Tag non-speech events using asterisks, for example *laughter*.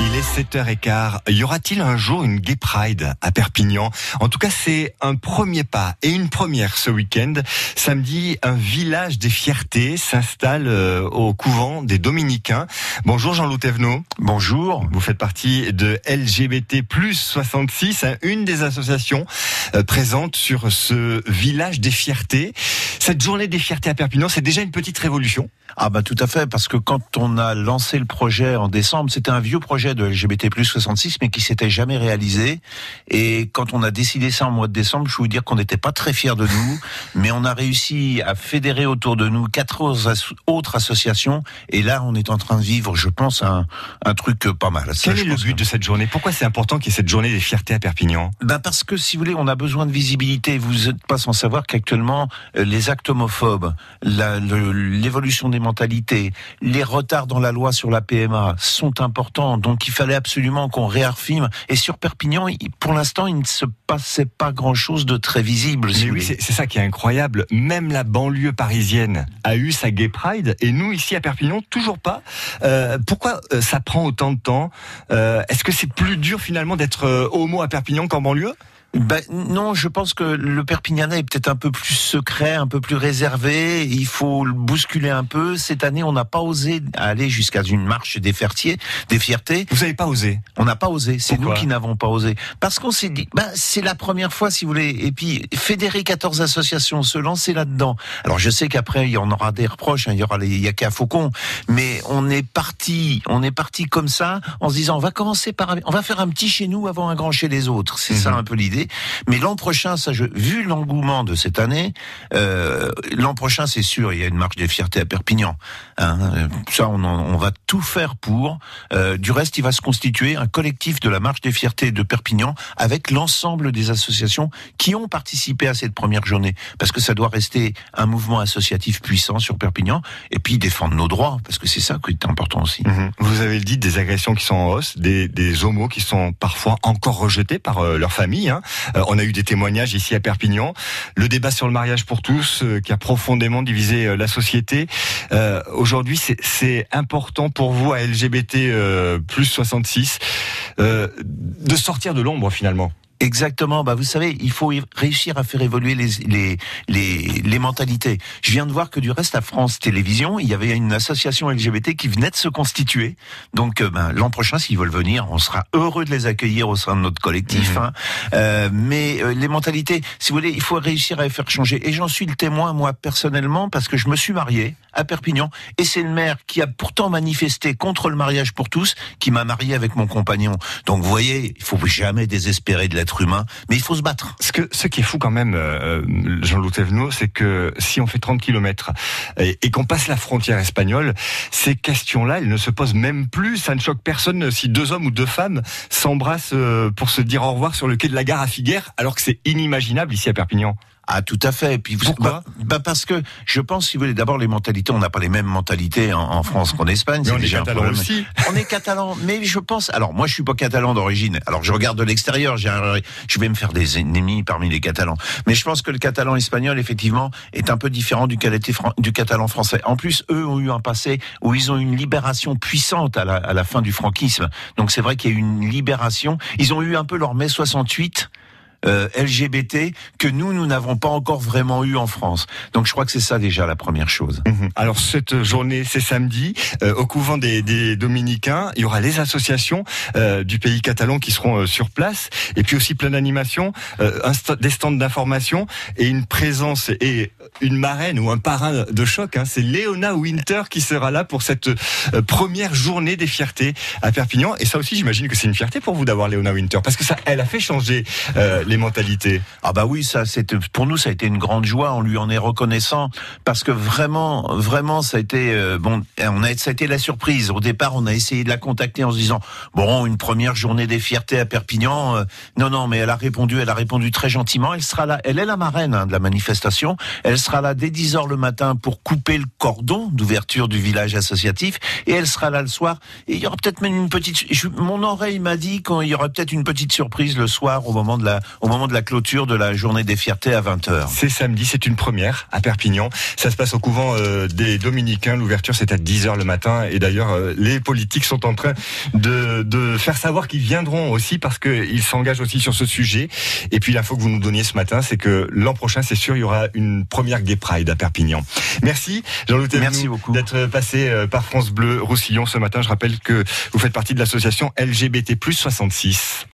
Il est 7h15. Y aura-t-il un jour une Gay Pride à Perpignan? En tout cas, c'est un premier pas et une première ce week-end. Samedi, un village des fiertés s'installe euh, au couvent des Dominicains. Bonjour Jean-Loup Thévenot. Bonjour. Vous faites partie de LGBT 66, hein, une des associations euh, présentes sur ce village des fiertés. Cette journée des fiertés à Perpignan, c'est déjà une petite révolution. Ah bah tout à fait, parce que quand on a lancé le projet en décembre, c'était un vieux projet de LGBT 66, mais qui s'était jamais réalisé. Et quand on a décidé ça en mois de décembre, je vous dire qu'on n'était pas très fiers de nous, *laughs* mais on a réussi à fédérer autour de nous quatre autres associations. Et là, on est en train de vivre, je pense, un, un truc pas mal. Quel est le but de cette journée? Pourquoi c'est important qu'il y ait cette journée des fiertés à Perpignan? Ben Parce que, si vous voulez, on a besoin de visibilité. Vous n'êtes pas sans savoir qu'actuellement, euh, les actes homophobes, l'évolution des mentalités, les retards dans la loi sur la PMA sont importants. Donc il fallait absolument qu'on réaffirme. Et sur Perpignan, pour l'instant, il ne se passait pas grand-chose de très visible. oui, c'est ça qui est incroyable. Même la banlieue parisienne a eu sa Gay Pride et nous ici à Perpignan toujours pas. Euh, pourquoi euh, ça prend autant de temps? Euh, Est-ce que c'est plus dur finalement d'être homo à Perpignan qu'en banlieue? Ben, non, je pense que le Perpignanais est peut-être un peu plus secret, un peu plus réservé. Il faut le bousculer un peu. Cette année, on n'a pas osé aller jusqu'à une marche des fiertés. Des fiertés. Vous n'avez pas osé On n'a pas osé. C'est nous qui n'avons pas osé. Parce qu'on s'est dit, ben, c'est la première fois, si vous voulez. Et puis, fédérer 14 associations, se lancer là-dedans. Alors, je sais qu'après, il y en aura des reproches. Hein. il y aura les Yaka Faucon. Mais on est parti, on est parti comme ça, en se disant, on va commencer par, on va faire un petit chez nous avant un grand chez les autres. C'est ça mhm. un peu l'idée. Mais l'an prochain, vu l'engouement de cette année, euh, l'an prochain, c'est sûr, il y a une marche des fiertés à Perpignan. Hein, ça, on, on, va tout faire pour. Euh, du reste, il va se constituer un collectif de la marche des fiertés de Perpignan avec l'ensemble des associations qui ont participé à cette première journée, parce que ça doit rester un mouvement associatif puissant sur Perpignan, et puis défendre nos droits, parce que c'est ça qui est important aussi. Mhm. Vous avez dit des agressions qui sont en hausse, des, des homos qui sont parfois encore rejetés par euh, leur famille. Hein. Euh, on a eu des témoignages ici à Perpignan. Le débat sur le mariage pour tous, euh, qui a profondément divisé euh, la société. Aujourd'hui, c'est important pour vous à LGBT plus 66 de sortir de l'ombre finalement. Exactement. Bah, vous savez, il faut réussir à faire évoluer les, les, les, les, mentalités. Je viens de voir que du reste à France Télévisions, il y avait une association LGBT qui venait de se constituer. Donc, euh, ben, l'an prochain, s'ils veulent venir, on sera heureux de les accueillir au sein de notre collectif. Mhm. Hein. Euh, mais euh, les mentalités, si vous voulez, il faut réussir à les faire changer. Et j'en suis le témoin, moi, personnellement, parce que je me suis marié à Perpignan, et c'est le maire qui a pourtant manifesté contre le mariage pour tous, qui m'a marié avec mon compagnon. Donc, vous voyez, il faut jamais désespérer de l'être humain, mais il faut se battre. Ce, que, ce qui est fou quand même, euh, Jean-Loup Thévenot, c'est que si on fait 30 km et, et qu'on passe la frontière espagnole, ces questions-là, elles ne se posent même plus. Ça ne choque personne si deux hommes ou deux femmes s'embrassent euh, pour se dire au revoir sur le quai de la gare à Figueres, alors que c'est inimaginable ici à Perpignan. Ah, tout à fait. Et puis, Pourquoi bah, bah, Parce que je pense, si vous voulez, d'abord les mentalités, on n'a pas les mêmes mentalités en, France qu'en Espagne. Mais on est catalan aussi. On est catalan, mais je pense. Alors moi, je suis pas catalan d'origine. Alors je regarde de l'extérieur. Je vais me faire des ennemis parmi les catalans. Mais je pense que le catalan espagnol, effectivement, est un peu différent du, du catalan français. En plus, eux ont eu un passé où ils ont eu une libération puissante à la, à la fin du franquisme. Donc c'est vrai qu'il y a eu une libération. Ils ont eu un peu leur mai 68 euh, LGBT que nous, nous n'avons pas encore vraiment eu en France. Donc je crois que c'est ça déjà la première chose. Mhm. Alors cette journée, c'est samedi, euh, au couvent des, des, Dominicains, il y aura les associations euh, du pays catalan qui seront sur place, et puis aussi plein d'animations, des stands d'information et une présence et une marraine ou un parrain de choc. Hein, c'est Léona Winter qui sera là pour cette première journée des fiertés à Perpignan. Et ça aussi, j'imagine que c'est une fierté pour vous d'avoir Léona Winter, parce que ça, elle a fait changer les mentalités. Ah bah oui, ça pour nous ça a été une grande joie, on lui en est reconnaissant parce que vraiment vraiment ça a été euh, bon, on a ça a été la surprise. Au départ, on a essayé de la contacter en se disant bon, une première journée des fiertés à Perpignan. Euh, non non, mais elle a répondu, elle a répondu très gentiment, elle sera là, elle est la marraine hein, de la manifestation. Elle sera là dès 10 heures le matin pour couper le cordon d'ouverture du village associatif et elle sera là le soir et il y aura peut-être même une petite mon oreille m'a dit qu'il y aura peut-être une petite surprise le soir au moment de la au moment de la clôture de la journée des fiertés à 20h. C'est samedi, c'est une première à Perpignan. Ça se passe au couvent euh, des Dominicains. L'ouverture, c'est à 10h le matin. Et d'ailleurs, euh, les politiques sont en train de, de faire savoir qu'ils viendront aussi parce qu'ils s'engagent aussi sur ce sujet. Et puis l'info que vous nous donniez ce matin, c'est que l'an prochain, c'est sûr, il y aura une première Gay Pride à Perpignan. Merci beaucoup d'être passé euh, par France Bleu Roussillon ce matin. Je rappelle que vous faites partie de l'association LGBT 66.